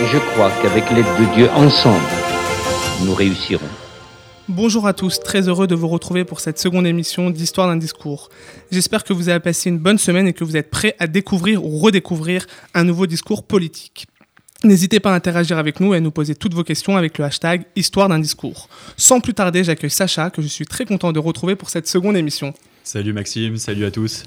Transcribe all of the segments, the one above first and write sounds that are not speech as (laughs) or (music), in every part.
Et je crois qu'avec l'aide de Dieu, ensemble, nous réussirons. Bonjour à tous, très heureux de vous retrouver pour cette seconde émission d'Histoire d'un discours. J'espère que vous avez passé une bonne semaine et que vous êtes prêts à découvrir ou redécouvrir un nouveau discours politique. N'hésitez pas à interagir avec nous et à nous poser toutes vos questions avec le hashtag Histoire d'un discours. Sans plus tarder, j'accueille Sacha, que je suis très content de retrouver pour cette seconde émission. Salut Maxime, salut à tous.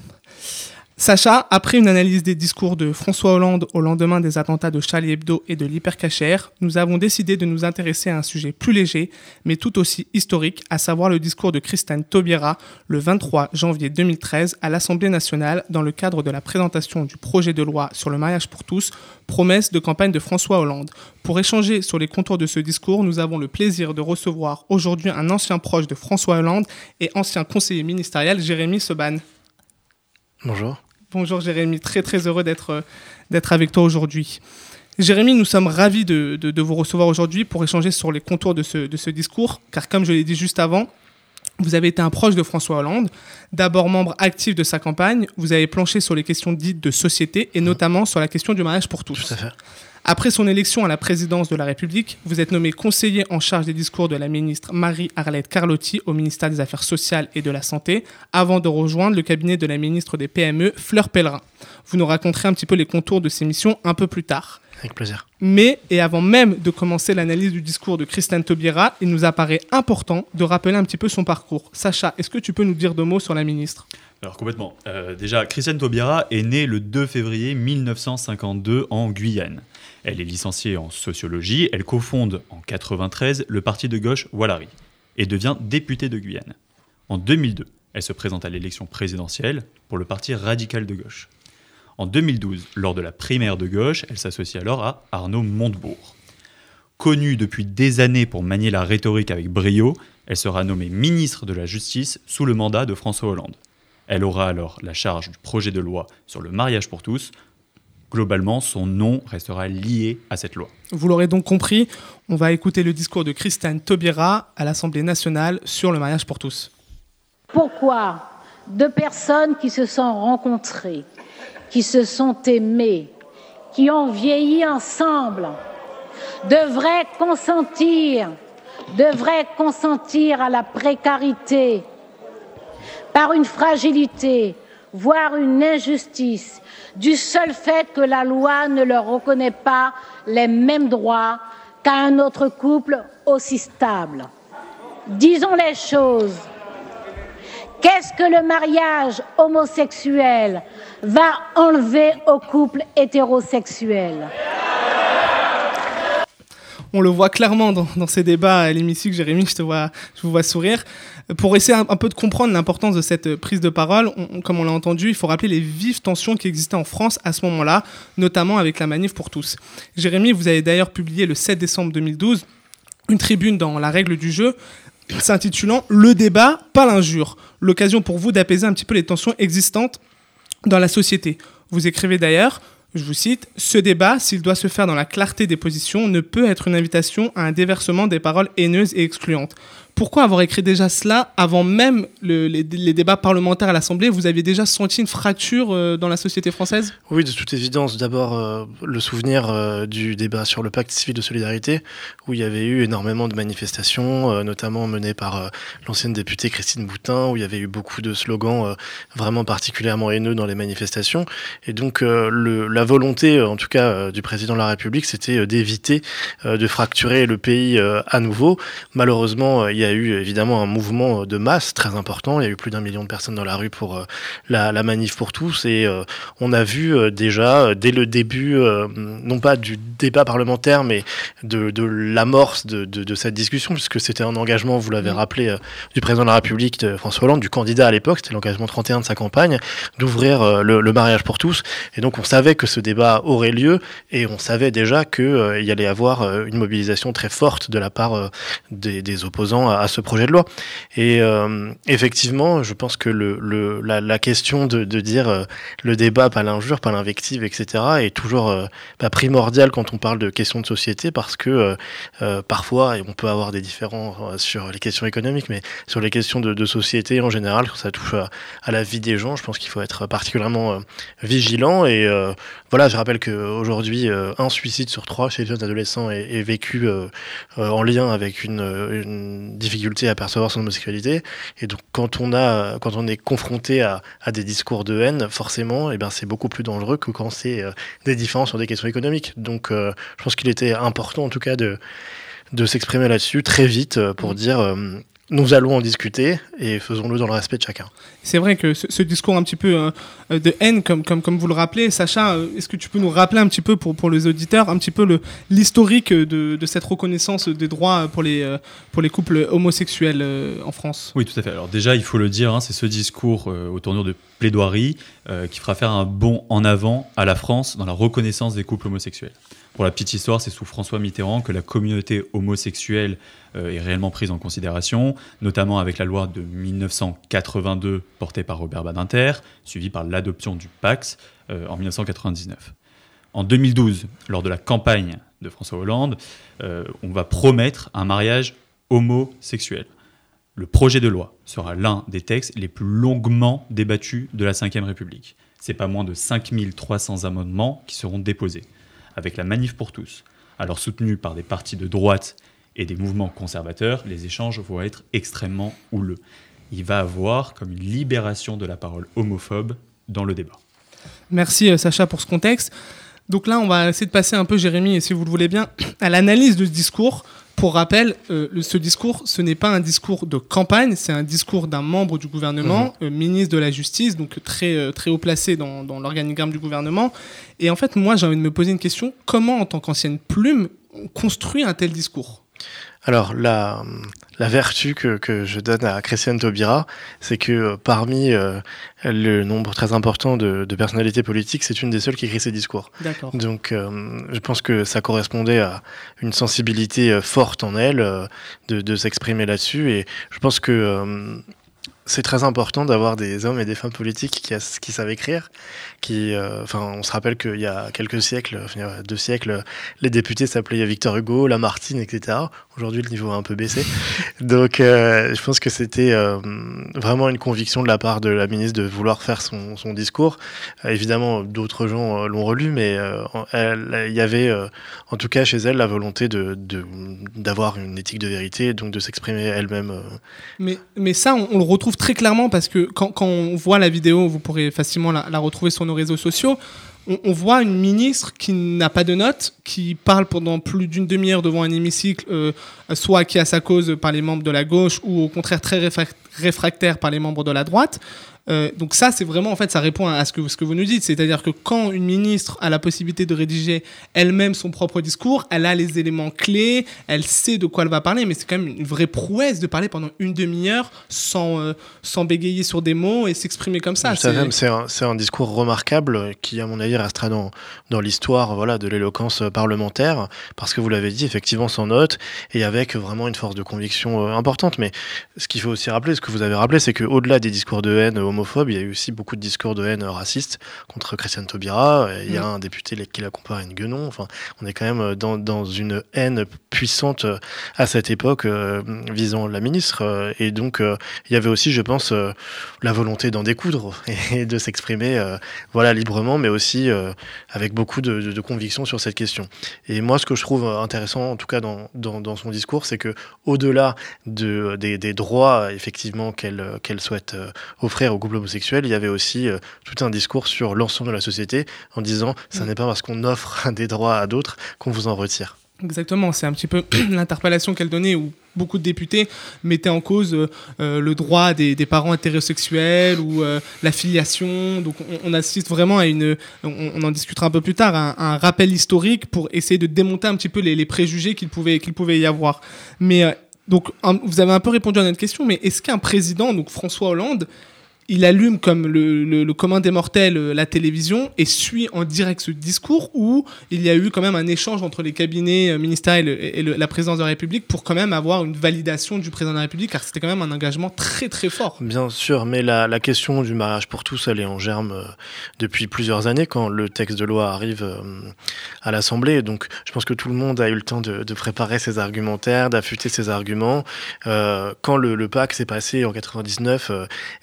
Sacha, après une analyse des discours de François Hollande au lendemain des attentats de Charlie Hebdo et de l'hypercachère, nous avons décidé de nous intéresser à un sujet plus léger, mais tout aussi historique, à savoir le discours de Christiane Taubira le 23 janvier 2013 à l'Assemblée nationale dans le cadre de la présentation du projet de loi sur le mariage pour tous, promesse de campagne de François Hollande. Pour échanger sur les contours de ce discours, nous avons le plaisir de recevoir aujourd'hui un ancien proche de François Hollande et ancien conseiller ministériel, Jérémy Seban. Bonjour. Bonjour Jérémy, très très heureux d'être d'être avec toi aujourd'hui. Jérémy, nous sommes ravis de, de, vous recevoir aujourd'hui pour échanger sur les contours de ce, de ce discours, car comme je l'ai dit juste avant, vous avez été un proche de François Hollande, d'abord membre actif de sa campagne, vous avez planché sur les questions dites de société et notamment sur la question du mariage pour tous. Tout à fait. Après son élection à la présidence de la République, vous êtes nommé conseiller en charge des discours de la ministre Marie-Arlette Carlotti au ministère des Affaires sociales et de la Santé, avant de rejoindre le cabinet de la ministre des PME, Fleur Pellerin. Vous nous raconterez un petit peu les contours de ces missions un peu plus tard. Avec plaisir. Mais, et avant même de commencer l'analyse du discours de Christiane Taubira, il nous apparaît important de rappeler un petit peu son parcours. Sacha, est-ce que tu peux nous dire deux mots sur la ministre? Alors complètement. Euh, déjà, Christiane Taubira est née le 2 février 1952 en Guyane. Elle est licenciée en sociologie, elle cofonde en 93 le parti de gauche Walari et devient députée de Guyane. En 2002, elle se présente à l'élection présidentielle pour le parti radical de gauche. En 2012, lors de la primaire de gauche, elle s'associe alors à Arnaud Montebourg. Connue depuis des années pour manier la rhétorique avec brio, elle sera nommée ministre de la Justice sous le mandat de François Hollande. Elle aura alors la charge du projet de loi sur le mariage pour tous, globalement, son nom restera lié à cette loi. Vous l'aurez donc compris, on va écouter le discours de Christiane Taubira à l'Assemblée nationale sur le mariage pour tous. Pourquoi deux personnes qui se sont rencontrées, qui se sont aimées, qui ont vieilli ensemble, devraient consentir, devraient consentir à la précarité par une fragilité, voire une injustice, du seul fait que la loi ne leur reconnaît pas les mêmes droits qu'à un autre couple aussi stable. Disons les choses. Qu'est-ce que le mariage homosexuel va enlever au couple hétérosexuel? On le voit clairement dans, ces débats à l'hémicycle, Jérémy, je te vois, vous vois sourire. Pour essayer un, peu de comprendre l'importance de cette prise de parole, comme on l'a entendu, il faut rappeler les vives tensions qui existaient en France à ce moment-là, notamment avec la manif pour tous. Jérémy, vous avez d'ailleurs publié le 7 décembre 2012 une tribune dans La règle du jeu s'intitulant Le débat, pas l'injure. L'occasion pour vous d'apaiser un petit peu les tensions existantes dans la société. Vous écrivez d'ailleurs je vous cite, Ce débat, s'il doit se faire dans la clarté des positions, ne peut être une invitation à un déversement des paroles haineuses et excluantes pourquoi avoir écrit déjà cela avant même les, débats parlementaires à l'Assemblée? Vous aviez déjà senti une fracture euh, dans la société française? Oui, de toute évidence. D'abord, euh, le souvenir euh, du débat sur le pacte civil de solidarité, où il y avait eu énormément de manifestations, notamment menées par l'ancienne députée Christine Boutin, où il y avait eu beaucoup de slogans vraiment particulièrement haineux dans les manifestations. Et donc, la volonté, en tout cas, du président de la République, c'était d'éviter de fracturer le pays à nouveau. Malheureusement, il y y a eu évidemment un mouvement de masse très important. Il y a eu plus d'un million de personnes dans la rue pour euh, la, la, manif pour tous. Et euh, on a vu euh, déjà, dès le début, non pas du débat parlementaire, mais de, de l'amorce de, de, de, cette discussion, puisque c'était un engagement, vous l'avez mmh. rappelé, du président de la République, de François Hollande, du candidat à l'époque, c'était l'engagement 31 de sa campagne, d'ouvrir le, le, mariage pour tous. Et donc on savait que ce débat aurait lieu et on savait déjà qu'il y allait avoir une mobilisation très forte de la part des, des opposants à, ce projet de loi. Et effectivement, je pense que le, la, question de, de dire euh, le débat, pas l'injure, pas l'invective, etc., est toujours euh, pas primordiale quand on parle de questions de société parce que euh, euh parfois, on peut avoir des différends sur les questions économiques, mais sur les questions de, de société en général, quand ça touche à, à, la vie des gens, je pense qu'il faut être particulièrement vigilant. Et voilà, je rappelle qu'aujourd'hui, un suicide sur trois chez les jeunes adolescents est, est vécu en lien avec une, une difficulté à percevoir son homosexualité. Et donc, quand on, a, quand on est confronté à, à des discours de haine, forcément, et eh ben, c'est beaucoup plus dangereux que quand c'est euh, des différences sur des questions économiques. Donc, euh, je pense qu'il était important, en tout cas, de, de s'exprimer là-dessus très vite euh, pour mmh. dire euh, nous allons en discuter et faisons-le dans le respect de chacun. C'est vrai que ce, ce, discours un petit peu euh, de haine, comme, comme, comme vous le rappelez, Sacha, euh, est-ce que tu peux nous rappeler un petit peu pour, pour les auditeurs, un petit peu l'historique de, de, cette reconnaissance des droits pour les, euh, pour les couples homosexuels euh, en France? Oui, tout à fait. Alors déjà, il faut le dire, hein, c'est ce discours euh, au tournure de plaidoirie euh, qui fera faire un bond en avant à la France dans la reconnaissance des couples homosexuels. Pour la petite histoire, c'est sous François Mitterrand que la communauté homosexuelle euh, est réellement prise en considération, notamment avec la loi de 1982 portée par Robert Badinter, suivie par l'adoption du Pax euh, en 1999. En 2012, lors de la campagne de François Hollande, euh, on va promettre un mariage homosexuel. Le projet de loi sera l'un des textes les plus longuement débattus de la Ve République. C'est pas moins de 5300 amendements qui seront déposés avec la Manif pour tous, alors soutenue par des partis de droite et des mouvements conservateurs, les échanges vont être extrêmement houleux. Il va avoir comme une libération de la parole homophobe dans le débat. Merci euh, Sacha pour ce contexte. Donc là, on va essayer de passer un peu, Jérémy, si vous le voulez bien, (clears throat) à l'analyse de ce discours. Pour rappel, euh, ce discours, ce n'est pas un discours de campagne, c'est un discours d'un membre du gouvernement, mmh. euh, ministre de la Justice, donc très, euh, très haut placé dans, dans l'organigramme du gouvernement. Et en fait, moi, j'ai envie de me poser une question. Comment, en tant qu'ancienne plume, on construit un tel discours? Alors, la, la vertu que, que, je donne à Christiane Taubira, c'est que euh, parmi euh, le nombre très important de, de personnalités politiques, c'est une des seules qui écrit ses discours. Donc, euh, je pense que ça correspondait à une sensibilité forte en elle euh, de, de s'exprimer là-dessus. Et je pense que c'est très important d'avoir des hommes et des femmes politiques qui, qui savent écrire. Qui, enfin, on se rappelle qu'il y a quelques siècles, enfin, deux siècles, les députés s'appelaient Victor Hugo, Lamartine, etc. Aujourd'hui, le niveau a un peu baissé. (laughs) Donc, euh, je pense que c'était euh, vraiment une conviction de la part de la ministre de vouloir faire son, son discours. Euh, évidemment, d'autres gens l'ont relu, mais il y avait, en tout cas chez elle, la volonté d'avoir de, de, une éthique de vérité, donc de s'exprimer elle-même. Mais, mais ça, on, on, le retrouve très clairement parce que quand, on voit la vidéo, vous pourrez facilement la, retrouver sur nos réseaux sociaux on, on, voit une ministre qui n'a pas de notes, qui parle pendant plus d'une demi-heure devant un hémicycle, euh, soit qui a sa cause par les membres de la gauche, ou au contraire très réfractaire par les membres de la droite. Euh, donc ça, c'est vraiment, en fait, ça répond à ce que, ce que vous nous dites. C'est-à-dire que quand une ministre a la possibilité de rédiger elle-même son propre discours, elle a les éléments clés, elle sait de quoi elle va parler, mais c'est quand même une vraie prouesse de parler pendant une demi-heure sans, euh, sans bégayer sur des mots et s'exprimer comme ça. C'est un, un, discours remarquable qui, à mon avis, restera dans, dans l'histoire voilà, de l'éloquence parlementaire, parce que vous l'avez dit, effectivement, sans note, et avec vraiment une force de conviction euh, importante. Mais ce qu'il faut aussi rappeler, ce que vous avez rappelé, c'est qu'au-delà des discours de haine, homophobe, il y a eu aussi beaucoup de discours de haine raciste contre Christiane Taubira. Il y a mmh. un député qui la compare à une guenon. Enfin, on est quand même dans, dans une haine puissante à cette époque euh, visant la ministre. Euh, et donc, euh, il y avait aussi, je pense, euh, la volonté d'en découdre (laughs) et de s'exprimer euh, voilà, librement, mais aussi euh, avec beaucoup de, de, de, conviction sur cette question. Et moi, ce que je trouve intéressant, en tout cas dans, dans, dans son discours, c'est que au-delà de, des, des droits, effectivement, qu'elle qu souhaite offrir aux couple homosexuel, il y avait aussi euh, tout un discours sur l'ensemble de la société en disant ce mmh. n'est pas parce qu'on offre (laughs) des droits à d'autres qu'on vous en retire. Exactement, c'est un petit peu (clears throat) l'interpellation qu'elle donnait, ou beaucoup de députés mettaient en cause le droit des, parents hétérosexuels ou la filiation. Donc on, assiste vraiment à une, on, en discutera un peu plus tard, un, un, rappel historique pour essayer de démonter un petit peu les, les préjugés qu'il pouvait, qu'il pouvait y avoir. Mais donc, vous avez un peu répondu à notre question, mais est-ce qu'un président, donc François Hollande, il allume comme le, le, commun des mortels euh, la télévision et suit en direct ce discours où il y a eu quand même un échange entre les cabinets euh, ministériels et, la présidence de la République pour quand même avoir une validation du président de la République car c'était quand même un engagement très très fort. Bien sûr, mais la, question du mariage pour tous, elle est en germe euh, depuis plusieurs années quand le texte de loi arrive à l'Assemblée. Donc je pense que tout le monde a eu le temps de, préparer ses argumentaires, d'affûter ses arguments. quand le, le PAC s'est passé en 99,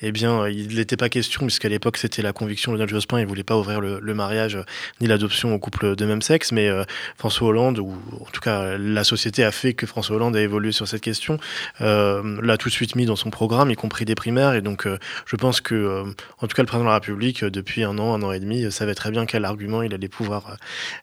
eh bien il n'était pas question, puisqu'à l'époque c'était la conviction de Donald Jospin, il ne voulait pas ouvrir le, mariage ni l'adoption aux couples de même sexe, mais euh, François Hollande, ou en tout cas la société a fait que François Hollande a évolué sur cette question, euh, l'a tout de suite mis dans son programme, y compris des primaires, et donc euh, je pense que, en tout cas le président de la République, depuis un an, un an et demi, savait très bien quel argument il allait pouvoir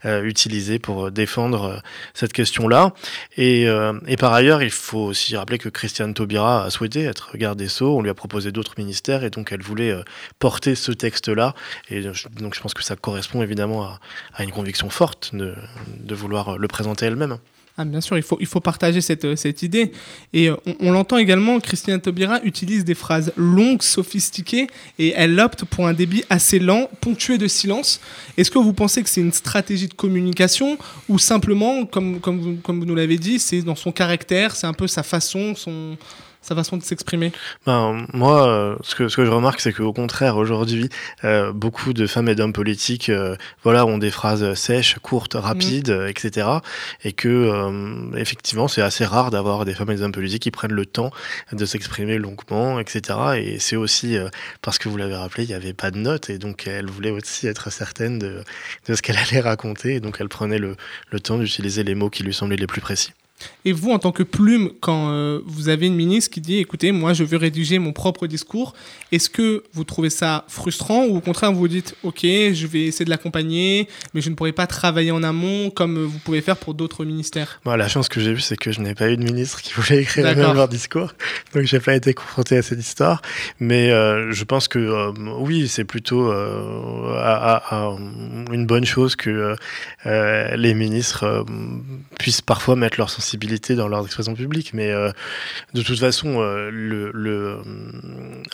utiliser pour défendre cette question-là. Et, et, par ailleurs, il faut aussi rappeler que Christiane Taubira a souhaité être garde des Sceaux, on lui a proposé d'autres ministères, et donc elle voulait euh, porter ce texte-là. Et donc je pense que ça correspond évidemment à, une conviction forte de, vouloir le présenter elle-même. Ah, bien sûr, il faut, il faut partager cette, euh, cette idée. Et euh, on, l'entend également, Christiane Taubira utilise des phrases longues, sophistiquées, et elle opte pour un débit assez lent, ponctué de silence. Est-ce que vous pensez que c'est une stratégie de communication, ou simplement, comme, comme, comme vous nous l'avez dit, c'est dans son caractère, c'est un peu sa façon, son, sa façon de s'exprimer ben, Moi, euh, ce, que, ce que je remarque, c'est qu'au contraire, aujourd'hui, euh, beaucoup de femmes et d'hommes politiques euh, voilà, ont des phrases sèches, courtes, rapides, mm. etc. Et que, effectivement, c'est assez rare d'avoir des femmes et des hommes politiques qui prennent le temps de s'exprimer longuement, etc. Et c'est aussi parce que vous l'avez rappelé, il n'y avait pas de notes, et donc elle voulait aussi être certaine de, de ce qu'elle (laughs) allait raconter, et donc elle prenait le, le temps d'utiliser les mots qui lui semblaient les plus précis. Et vous, en tant que plume, quand euh, vous avez une ministre qui dit, écoutez, moi, je veux rédiger mon propre discours, est-ce que vous trouvez ça frustrant ou au contraire, vous vous dites, ok, je vais essayer de l'accompagner, mais je ne pourrai pas travailler en amont comme vous pouvez faire pour d'autres ministères? La chance que j'ai eue, c'est que je n'ai pas eu de ministre qui voulait écrire leur discours, donc je n'ai pas été confronté à cette histoire. Mais euh, je pense que euh, oui, c'est plutôt une bonne chose que les ministres puissent parfois mettre leur sensibilité dans leurs expressions publiques. Mais euh, de toute façon, euh, le, le,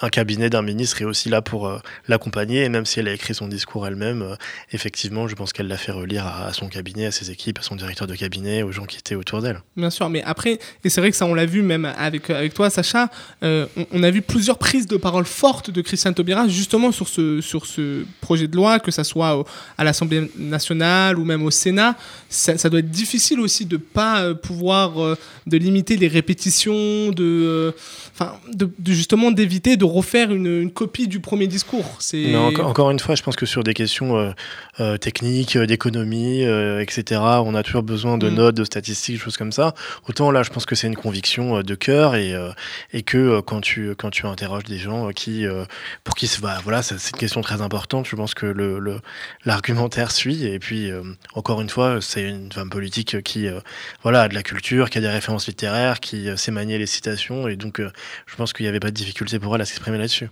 un cabinet d'un ministre est aussi là pour euh, l'accompagner. Et même si elle a écrit son discours elle-même, effectivement, je pense qu'elle l'a fait relire à, son cabinet, à ses équipes, à son directeur de cabinet, aux gens qui étaient autour d'elle. Bien sûr, mais après, et c'est vrai que ça, on l'a vu même avec, avec toi, Sacha, on, a vu plusieurs prises de parole fortes de Christian Taubira justement sur ce, sur ce projet de loi, que ça soit à l'Assemblée nationale ou même au Sénat. Ça, ça doit être difficile aussi de pas pouvoir euh, de limiter les répétitions, de, euh, enfin, de, justement d'éviter de refaire une, copie du premier discours. C'est encore, encore, une fois, je pense que sur des questions euh, techniques, d'économie, etc., on a toujours besoin de mm. notes, de statistiques, choses comme ça. Autant là, je pense que c'est une conviction de cœur et, et que quand tu quand tu interroges des gens qui pour qui bah, voilà, c'est une question très importante. Je pense que le l'argumentaire suit et puis encore une fois, c'est une femme politique qui voilà a de la culture culture, qui a des références littéraires, qui euh, sait manier les citations. Et donc, euh, je pense qu'il n'y avait pas de difficulté pour elle à s'exprimer là-dessus.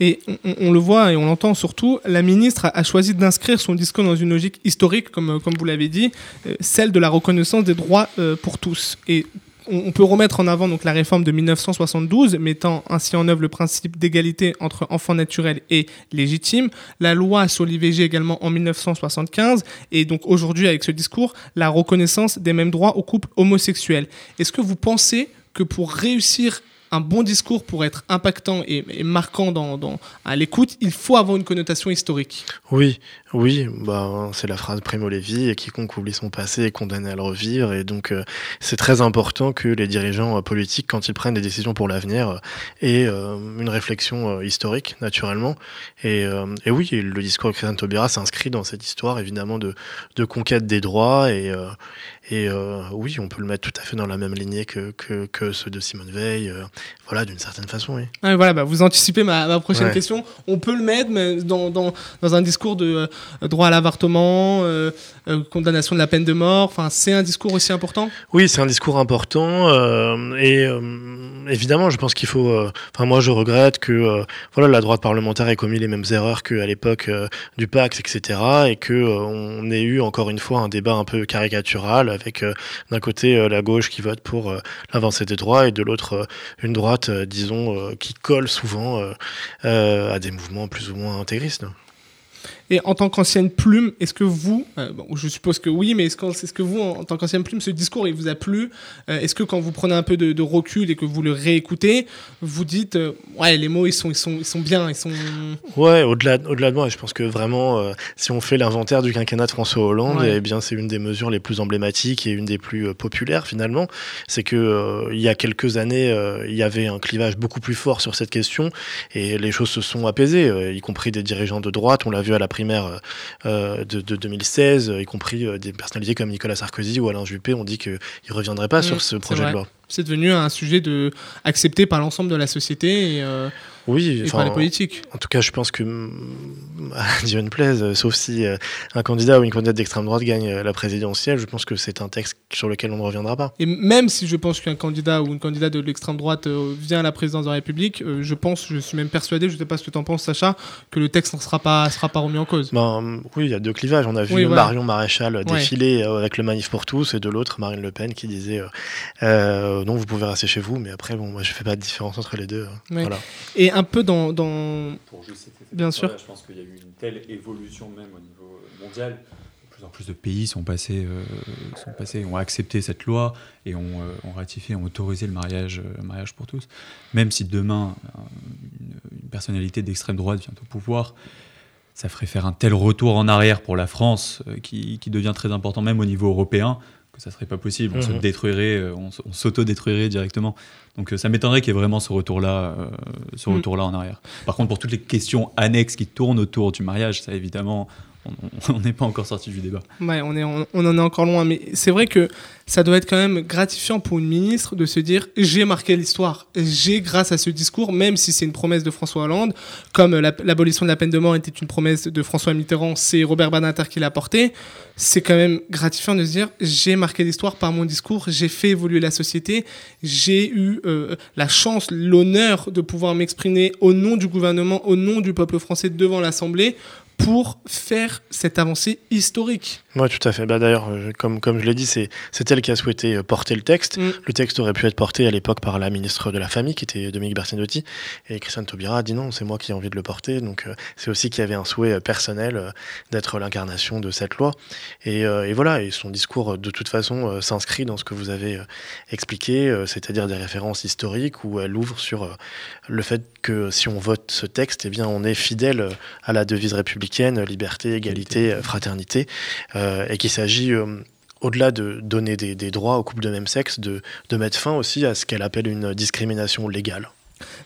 Et on, le voit et on l'entend surtout, la ministre a, choisi d'inscrire son discours dans une logique historique, comme, euh, comme vous l'avez dit, celle de la reconnaissance des droits pour tous. Et on peut remettre en avant donc la réforme de 1972, mettant ainsi en œuvre le principe d'égalité entre enfants naturels et légitimes, la loi sur l'IVG également en 1975, et donc aujourd'hui avec ce discours, la reconnaissance des mêmes droits aux couples homosexuels. Est-ce que vous pensez que pour réussir un bon discours pour être impactant et, marquant dans, à l'écoute, il faut avoir une connotation historique? Oui, oui, bah, c'est la phrase Primo Levi, et quiconque oublie son passé est condamné à le revivre. Et donc, euh, c'est très important que les dirigeants euh, politiques, quand ils prennent des décisions pour l'avenir, euh, aient une réflexion historique, naturellement. Et, et, oui, le discours de Christian Taubira s'inscrit dans cette histoire, évidemment, de, de conquête des droits. Et, et oui, on peut le mettre tout à fait dans la même lignée que, que, que ceux de Simone Veil voilà, d'une certaine façon, oui. Ouais, voilà, bah, vous anticipez ma, ma prochaine Ouais. question. On peut le mettre mais dans, dans, dans un discours de droit à l'avortement, euh, euh, condamnation de la peine de mort. Enfin, c'est un discours aussi important? Oui, c'est un discours important euh, et euh, évidemment, je pense qu'il faut. euh, Enfin, moi, je regrette que euh, voilà, la droite parlementaire ait commis les mêmes erreurs qu'à l'époque euh, du Pax, etc., et que euh, on ait eu encore une fois un débat un peu caricatural avec euh, d'un côté euh, la gauche qui vote pour euh, l'avancée des droits et de l'autre euh, une droite, euh, disons, euh, qui colle souvent euh, euh, à des mouvements plus ou moins intégristes. Et en tant qu'ancienne plume, est-ce que vous, euh, bon, je suppose que oui, mais est-ce que, vous, en, en tant qu'ancienne plume, ce discours, il vous a plu? Euh, Est-ce que quand vous prenez un peu de, de recul et que vous le réécoutez, vous dites, euh, ouais, les mots, ils sont, ils sont, ils sont bien, ils sont. Ouais, au-delà au-delà de moi, je pense que vraiment, si on fait l'inventaire du quinquennat de François Hollande, Ouais. eh bien, c'est une des mesures les plus emblématiques et une des plus populaires finalement. C'est que il y a quelques années, il y avait un clivage beaucoup plus fort sur cette question et les choses se sont apaisées, y compris des dirigeants de droite. On l'a vu à la primaire euh, euh, de, de 2016, euh, y compris des personnalités comme Nicolas Sarkozy ou Alain Juppé ont dit qu'ils ne reviendraient pas Mm, sur ce projet de loi. C'est devenu un sujet de, accepté par l'ensemble de la société et, Oui, et les politiques. En tout cas, je pense que mm, (laughs) Dieu ne plaise, euh, sauf si euh, un candidat ou une candidate d'extrême droite gagne euh, la présidentielle, je pense que c'est un texte sur lequel on ne reviendra pas. Et même si je pense qu'un candidat ou une candidate de l'extrême droite vient à la présidence de la République, je pense, je suis même persuadé, je ne sais pas ce que tu en penses, Sacha, que le texte ne sera pas, sera pas remis en cause. Ben, oui, il y a deux clivages. On a vu Oui, voilà. Marion Maréchal Ouais. défiler avec le Manif pour tous, et de l'autre, Marine Le Pen qui disait euh, euh, non, vous pouvez rester chez vous, mais après, bon, moi, je fais pas de différence entre les deux. Ouais. Voilà. Et un peu dans. dans... Bien sûr. je pense qu'il y a eu une telle évolution même au niveau euh, mondial. De plus en plus de pays sont passés, euh, sont passés, ont accepté cette loi et ont, euh, ont ratifié, ont autorisé le mariage, euh, le mariage pour tous. Même si demain une, une personnalité d'extrême droite vient au pouvoir, ça ferait faire un tel retour en arrière pour la France qui, qui devient très important même au niveau européen que ça serait pas possible. On se Mhm. détruirait, on s'auto-détruirait directement. Donc euh, ça m'étonnerait qu'il y ait vraiment ce retour-là, euh, ce Mhm. retour-là en arrière. Par contre, pour toutes les questions annexes qui tournent autour du mariage, ça évidemment, on- n'est pas encore sorti du débat. Ouais, on, est, on, en est encore loin, mais c'est vrai que ça doit être quand même gratifiant pour une ministre de se dire j'ai marqué l'histoire, j'ai grâce à ce discours, même si c'est une promesse de François Hollande, comme la- l'abolition de la peine de mort était une promesse de François Mitterrand, c'est Robert Badinter qui l'a porté, c'est quand même gratifiant de se dire j'ai marqué l'histoire par mon discours, j'ai fait évoluer la société, j'ai eu euh, la chance, l'honneur de pouvoir m'exprimer au nom du gouvernement, au nom du peuple français devant l'Assemblée pour faire cette avancée historique. Oui, tout à fait. Bah, D'ailleurs, euh, comme, comme je l'ai dit, c'est elle qui a souhaité euh, porter le texte. Mm. Le texte aurait pu être porté à l'époque par la ministre de la Famille, qui était Dominique Bertinotti. Et Christiane Taubira a dit non, c'est moi qui ai envie de le porter. Donc euh, c'est aussi qu'il y avait un souhait personnel euh, d'être l'incarnation de cette loi. Et, euh, et voilà, et son discours, de toute façon, s'inscrit dans ce que vous avez expliqué, c'est-à-dire des références historiques où elle ouvre sur le fait que si on vote ce texte, eh bien, on est fidèle à la devise républicaine, euh, liberté, égalité, fraternité, euh, et qu'il s'agit, euh, au-delà de donner des, des droits aux couples de même sexe, de, de mettre fin aussi à ce qu'elle appelle une discrimination légale.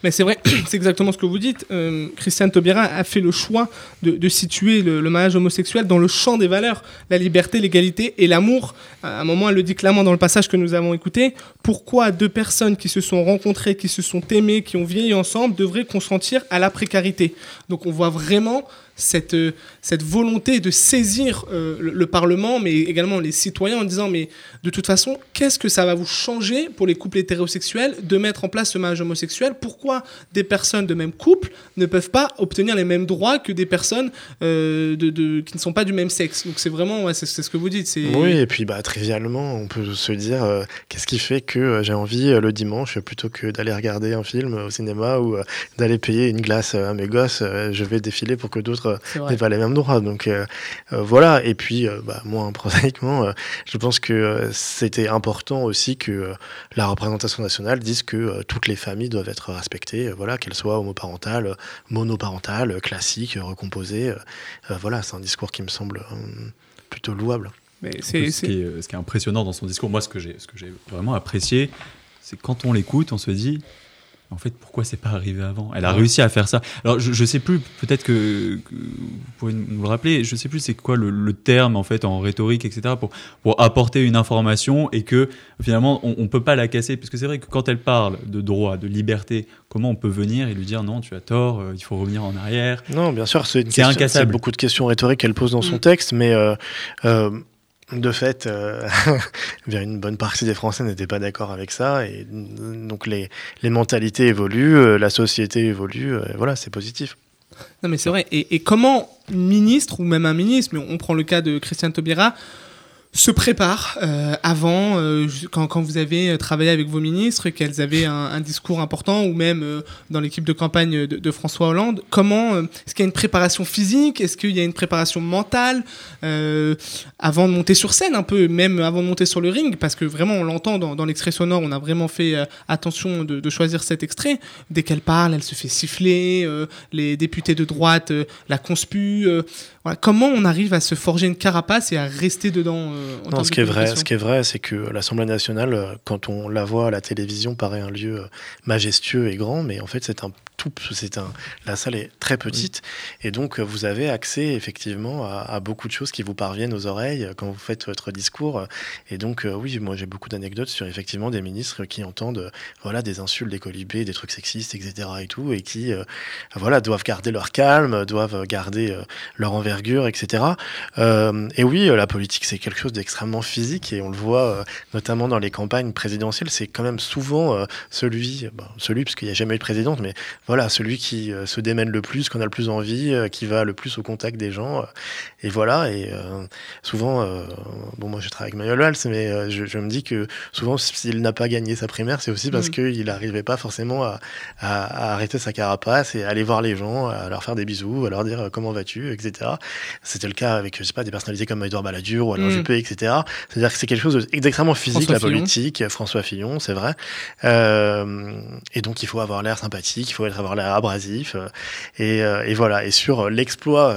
Mais c'est vrai, (clears throat) c'est exactement ce que vous dites. Euh, Christiane Taubira a fait le choix de, de situer le, le mariage homosexuel dans le champ des valeurs, la liberté, l'égalité et l'amour. À un moment, elle le dit clairement dans le passage que nous avons écouté. Pourquoi deux personnes qui se sont rencontrées, qui se sont aimées, qui ont vieilli ensemble, devraient consentir à la précarité? Donc on voit vraiment cette, euh, cette volonté de saisir euh, le, le Parlement, mais également les citoyens en disant, mais de toute façon, qu'est-ce que ça va vous changer pour les couples hétérosexuels de mettre en place ce mariage homosexuel? Pourquoi des personnes de même couple ne peuvent pas obtenir les mêmes droits que des personnes euh, de, qui ne sont pas du même sexe? Donc c'est vraiment, ouais, c'est ce que vous dites. Oui, et puis bah, trivialement, on peut se dire qu'est-ce qui fait que j'ai envie le dimanche, plutôt que d'aller regarder un film au cinéma ou d'aller payer une glace à mes gosses, je vais défiler pour que d'autres euh, n'aient pas les mêmes droits. Donc euh, euh, voilà, et puis euh, bah, moi, (laughs) prosaïquement, euh, je pense que euh, c'était important aussi que euh, la représentation nationale dise que euh, toutes les familles doivent être respectées, euh, voilà, qu'elles soient homoparentales, monoparentales, classiques, recomposées. euh, euh, voilà, c'est un discours qui me semble euh, plutôt louable. Mais Ce c'est, qui, c'est- est, ce qui est impressionnant dans son discours, moi, ce que j'ai, ce que j'ai vraiment apprécié, c'est quand on l'écoute, on se dit, En fait, pourquoi c'est pas arrivé avant? Elle a réussi à faire ça. Alors, je, je sais plus, peut-être que, que vous pouvez nous le rappeler, je sais plus c'est quoi le, le terme en fait en rhétorique, etc. pour, pour apporter une information et que finalement on, on peut pas la casser. Parce que c'est vrai que quand elle parle de droit, de liberté, comment on peut venir et lui dire non, tu as tort, euh, il faut revenir en arrière? Non, bien sûr, c'est une question- incassable. c'est beaucoup de questions rhétoriques qu'elle pose dans son Mm. texte, mais euh, euh, de fait, euh, (laughs) une bonne partie des Français n'étaient pas d'accord avec ça, et donc les, les mentalités évoluent, euh, la société évolue, euh, voilà, c'est positif. Non, mais c'est vrai. Et, et comment une ministre, ou même un ministre, mais on prend le cas de Christiane Taubira, se prépare euh, avant, euh, quand, quand vous avez euh, travaillé avec vos ministres, qu'elles avaient un, discours important, ou même dans l'équipe de campagne de, François Hollande, comment est-ce qu'il y a une préparation physique? Est-ce qu'il y a une préparation mentale? Avant de monter sur scène, un peu, même avant de monter sur le ring Parce que vraiment, on l'entend dans, dans l'extrait sonore, on a vraiment fait attention de, choisir cet extrait. Dès qu'elle parle, elle se fait siffler, les députés de droite la conspuent. Comment on arrive à se forger une carapace et à rester dedans en Non, ce qui est vrai, ce qui est vrai, c'est que l'Assemblée nationale, euh, quand on la voit à la télévision, paraît un lieu euh, majestueux et grand, mais en fait, c'est un tout, c'est un, la salle est très petite, et donc vous avez accès effectivement à, à beaucoup de choses qui vous parviennent aux oreilles euh, quand vous faites votre discours. Et donc, euh, oui, moi j'ai beaucoup d'anecdotes sur effectivement des ministres qui entendent, euh, voilà, des insultes, des colibés, des trucs sexistes, etc. et tout, et qui, euh, voilà, doivent garder leur calme, doivent garder euh, leur envergure, etc. Euh, et oui, la politique, c'est quelque chose d'extrêmement physique et on le voit notamment dans les campagnes présidentielles. C'est quand même souvent celui, bon, celui, parce qu'il n'y a jamais eu de présidente, mais voilà, celui qui euh, se démène le plus, qu'on a le plus envie, euh, qui va le plus au contact des gens. euh, et voilà, et euh, souvent, euh, bon, moi je travaille avec Manuel Valls, mais je, je me dis que souvent, s'il n'a pas gagné sa primaire, c'est aussi parce Mhm. qu'il n'arrivait pas forcément à, à- à arrêter sa carapace et à aller voir les gens, à leur faire des bisous, à leur dire comment vas-tu, etc. C'était le cas avec, je sais pas, des personnalités comme Edouard Balladur ou Alain Mm. Juppé, etc. C'est-à-dire que c'est quelque chose d'extrêmement physique, François la Fillon. politique, François Fillon, c'est vrai. Euh, et donc, il faut avoir l'air sympathique, il faut être- avoir l'air abrasif. euh, et, euh, et voilà. Et sur euh, l'exploit,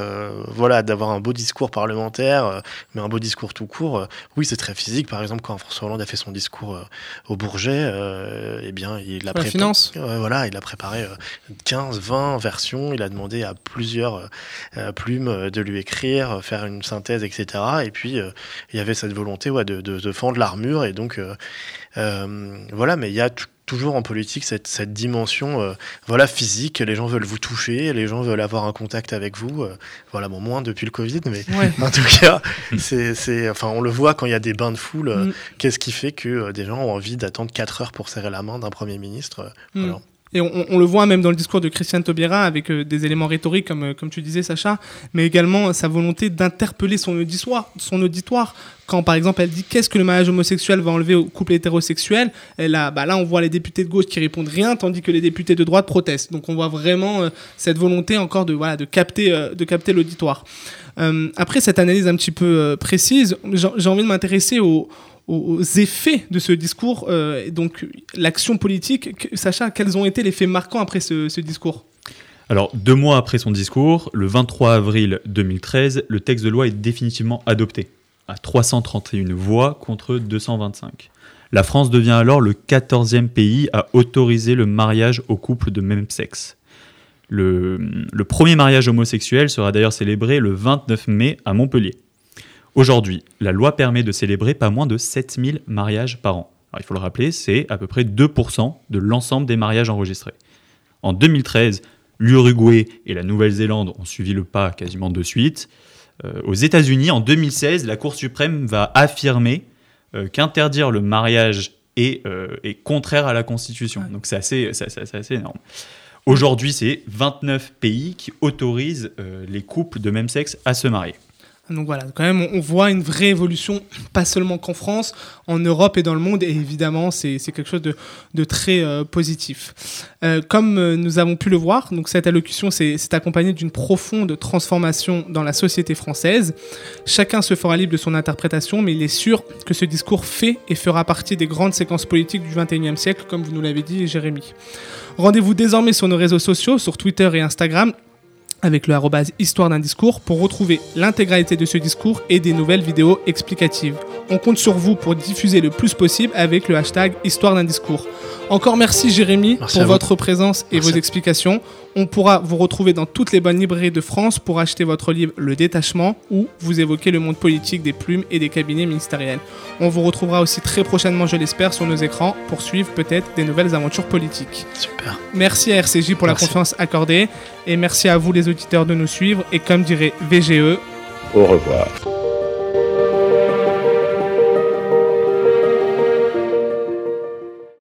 voilà, d'avoir un beau discours parlementaire, mais un beau discours tout court, oui, c'est très physique. Par exemple, quand François Hollande a fait son discours au Bourget, eh bien, il a préparé. voilà, il a préparé euh, 15, 20 versions. Il a demandé à plusieurs plumes de lui écrire, faire une synthèse, etc. Et puis, il y avait cette volonté ouais, de, de, de fendre l'armure. Et donc, euh, voilà, mais il y a t- toujours en politique cette, cette dimension euh, voilà, physique. Les gens veulent vous toucher, les gens veulent avoir un contact avec vous. euh, voilà, bon, moins depuis le Covid, mais Ouais. (laughs) en tout cas, c'est, c'est, enfin, on le voit quand il y a des bains de foule. euh, Mm. Qu'est-ce qui fait que des gens ont envie d'attendre 4 heures pour serrer la main d'un Premier ministre Mm. voilà. Et on, le voit même dans le discours de Christiane Taubira avec euh, des éléments rhétoriques, comme, euh, comme tu disais, Sacha, mais également sa volonté d'interpeller son auditoire, son auditoire. Quand, par exemple, elle dit qu'est-ce que le mariage homosexuel va enlever au couple hétérosexuel, elle a, bah là, on voit les députés de gauche qui répondent rien, tandis que les députés de droite protestent. Donc, on voit vraiment euh, cette volonté encore de, voilà, de capter, de capter l'auditoire. Après cette analyse un petit peu précise, j'ai envie de m'intéresser aux, aux effets de ce discours, euh, donc l'action politique. Que- Sacha, quels ont été les faits marquants après ce, discours? Alors, deux mois après son discours, le 23 avril 2013, le texte de loi est définitivement adopté, à 331 voix contre 225. La France devient alors le 14e pays à autoriser le mariage aux couples de même sexe. Le premier mariage homosexuel sera d'ailleurs célébré le 29 mai à Montpellier. Aujourd'hui, la loi permet de célébrer pas moins de 7000 mariages par an. Alors, il faut le rappeler, c'est à peu près 2% de l'ensemble des mariages enregistrés. En 2013, l'Uruguay et la Nouvelle-Zélande ont suivi le pas quasiment de suite. Euh, aux États-Unis, en 2016, la Cour suprême va affirmer euh, qu'interdire le mariage est, euh, est contraire à la Constitution. Donc c'est assez, c'est- c'est- c'est assez énorme. Aujourd'hui, c'est 29 pays qui autorisent les couples de même sexe à se marier. Donc voilà, quand même, on voit une vraie évolution, pas seulement qu'en France, en Europe et dans le monde, et évidemment, c'est quelque chose de, très euh, positif. Euh, comme euh, nous avons pu le voir, cette allocution s'est accompagnée d'une profonde transformation dans la société française. Chacun se fera libre de son interprétation, mais il est sûr que ce discours fait et fera partie des grandes séquences politiques du XXIe siècle, comme vous nous l'avez dit, Jérémy. Rendez-vous désormais sur nos réseaux sociaux, sur Twitter et Instagram, avec le arrobase histoire d'un discours pour retrouver l'intégralité de ce discours et des nouvelles vidéos explicatives. On compte sur vous pour diffuser le plus possible avec le hashtag histoire d'un discours. Encore merci Jérémy Merci pour votre présence et Merci. vos explications. On pourra vous retrouver dans toutes les bonnes librairies de France pour acheter votre livre Le Détachement où vous évoquez le monde politique des plumes et des cabinets ministériels. On vous retrouvera aussi très prochainement, je l'espère, sur nos écrans pour suivre peut-être des nouvelles aventures politiques. Super. Merci à RCJ pour la confiance accordée et merci à vous les auditeurs de nous suivre et comme dirait VGE, Au revoir.